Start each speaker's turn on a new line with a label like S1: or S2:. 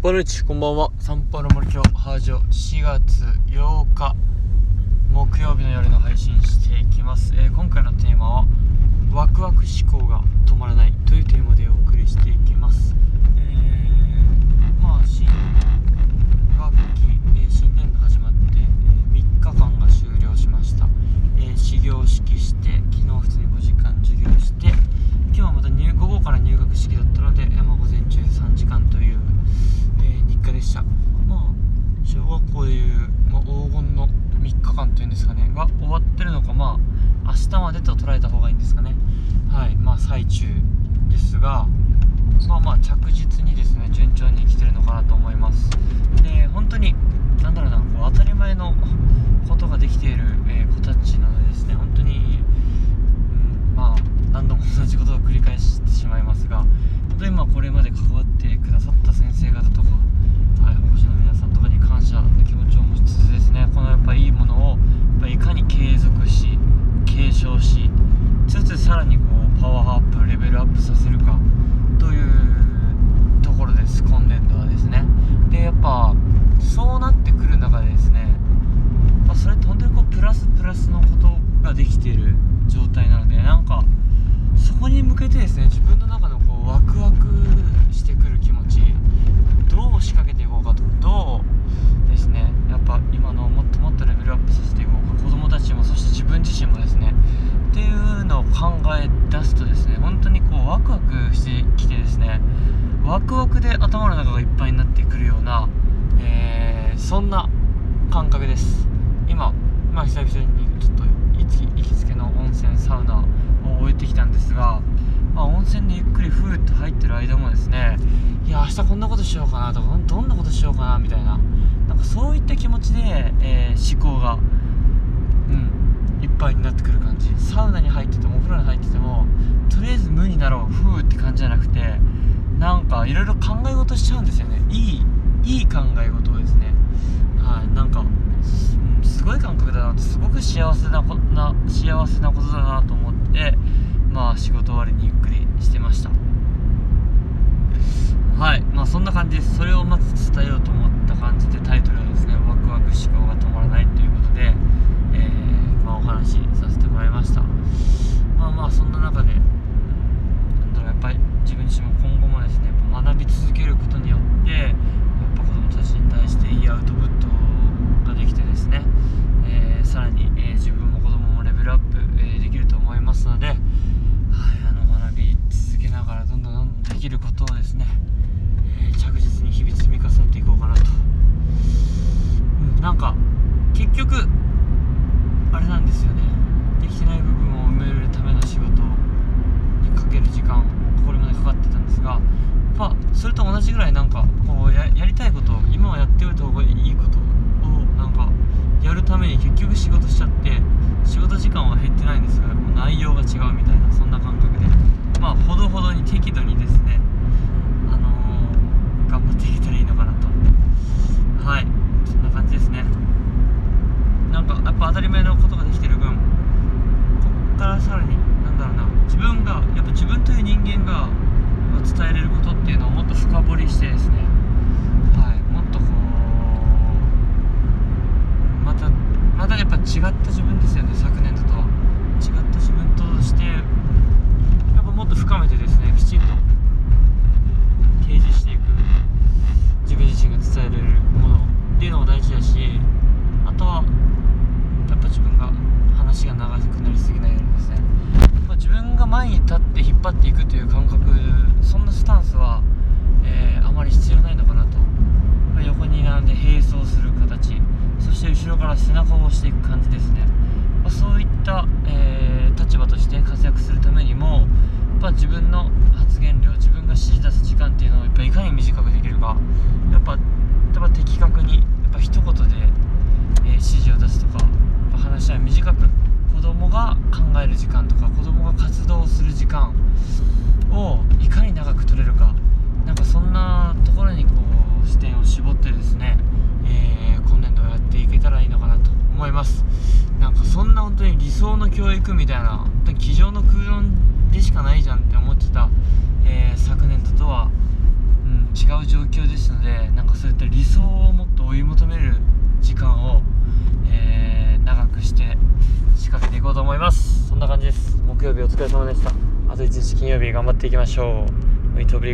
S1: ボルチこんばんは。散歩の森京ハージョ4月8日木曜日の夜の配信していきます、えー今回のテーマはワクワク思考が止まらないというテーマでお送りしていきますえー、まあ新学期、えー新年度始まって、えー3日間が終了しました、えー始業式して昨日普通に5時間授業して今日はまた入午後から入学式だったので、えーまあ午前中3時間という、えー日課でしたまあ小学校でいう、まあ、黄金の3日間というんですかねが終わってるのかまあ明日までと捉えた方がいいんですかね。はい。まあ最中ですがまあまあ着実にですね順調に来てるのかなと思います。で本当になんだろうなこう当たり前のことができている、えー子たちなのでですね本当に、うん、まあ何度も同じことを繰り返してしまいますが本当にまあこれまで関わってくださった先生方とか、はい、保護者の皆さんとかに感謝の気持ちを持ちつつですねこのやっぱいいものをやっぱいかに継続し継承しさらにこうパワーアップレベルアップさせるかというところです今年度はですね。でやっぱそうなってくる中でですねまあそれって本当にこうプラスプラスのことができている状態なのでなんかそこに向けてですね自分の中のこうワクワクしてくる気持ちどう仕掛けていこうかとどうですねやっぱ今のもっともっとレベルアップさせていこうか子供たちもそして自分自身もですねっていうのを考え出すとですね本当にこうワクワクしてきてですねワクワクで頭の中がいっぱいになってくるような、えーそんな感覚です。今、まあ、久々にちょっと行きつけの温泉サウナを終えてきたんですが、まあ、温泉でゆっくりふーっと入ってる間もですねいや明日こんなことしようかなとかどんなことしようかなみたいななんかそういった気持ちで、えー思考がうんいっぱいになってくる感じ。サウナに入っててもお風呂に入っててもとりあえず無になろうふーって感じじゃなくてなんかいろいろ考え事しちゃうんですよね。いいいい考え事をですね。はいなんかすごい感覚だなってすごく幸せなこな幸せなことだなと思ってまあ仕事終わりにゆっくりしてました。はいまあそんな感じです。それをまず伝えようと思った感じでタイトルはですねワクワク思考が止まらないということで、えーまあ、お話しさせてもらいましたまあまあそんな中でうんなんだろうやっぱり自分自身も今後もですねやっぱ学び続けることによってやっぱ子供たちに対していいアウトプットができてですね、えーさらに、えー自分も子供もレベルアップ、えーできると思いますので、はい、あの学び続けながらどんどんどんどんできることをですね、えー着実に日々積み重ねていこうかなと、うん、なんか結局あれなんですよね。できてない部分を埋めるための仕事にかける時間これまでかかってたんですがやっぱそれと同じぐらいなんかこうやりたいこと今はやっておいた方がいいことをなんかやるために結局仕事しちゃって仕事時間は減ってないんですがこう内容が違うみたいな感覚でまあほどほどに適度にですねあのー頑張っていけたらいいのかなとはいそんな感じですねなんかやっぱ当たり前のことができてる分こっからさらになんだろうな自分がやっぱ自分という人間が伝えれることっていうのをもっと深掘りしてですねはいもっとこうまたまたや違った自分ですよね昨年度と。違った自分としてやっぱもっと深めてですねきちんと掲示していく。自分自身が伝えられるもの。っていうのも大事だしあとはやっぱ自分が話が長くなりすぎないようにですね。まあ自分が前に立って引っ張っていくという感覚そんなスタンスは、えーあまり必要ないのかなと、まあ横に並んで並走するして後ろから背中を押していく感じですね、まあそういった、えー立場として活躍するためにもやっぱ自分の発言量自分が指示出す時間っていうのをやっぱいかに短くできるかやっぱやっぱ的確にやっぱ一言で、えー指示を出すとかやっぱ話は短く子供が考える時間とか子供が活動する時間をいかに長く取れるかなんかそんなところにこう視点を絞ってですね、えー今年度やっていけたらいいのかなと思いますなんかそんな本当に理想の教育みたいな机上の空論でしかないじゃんって思ってた、えー昨年度とは、うん、違う状況ですのでなんかそういった理想をもっと追い求める時間を、えー、長くして仕掛けていこうと思います。そんな感じです。木曜日お疲れ様でした。あと1日金曜日頑張っていきましょう。ウィトブ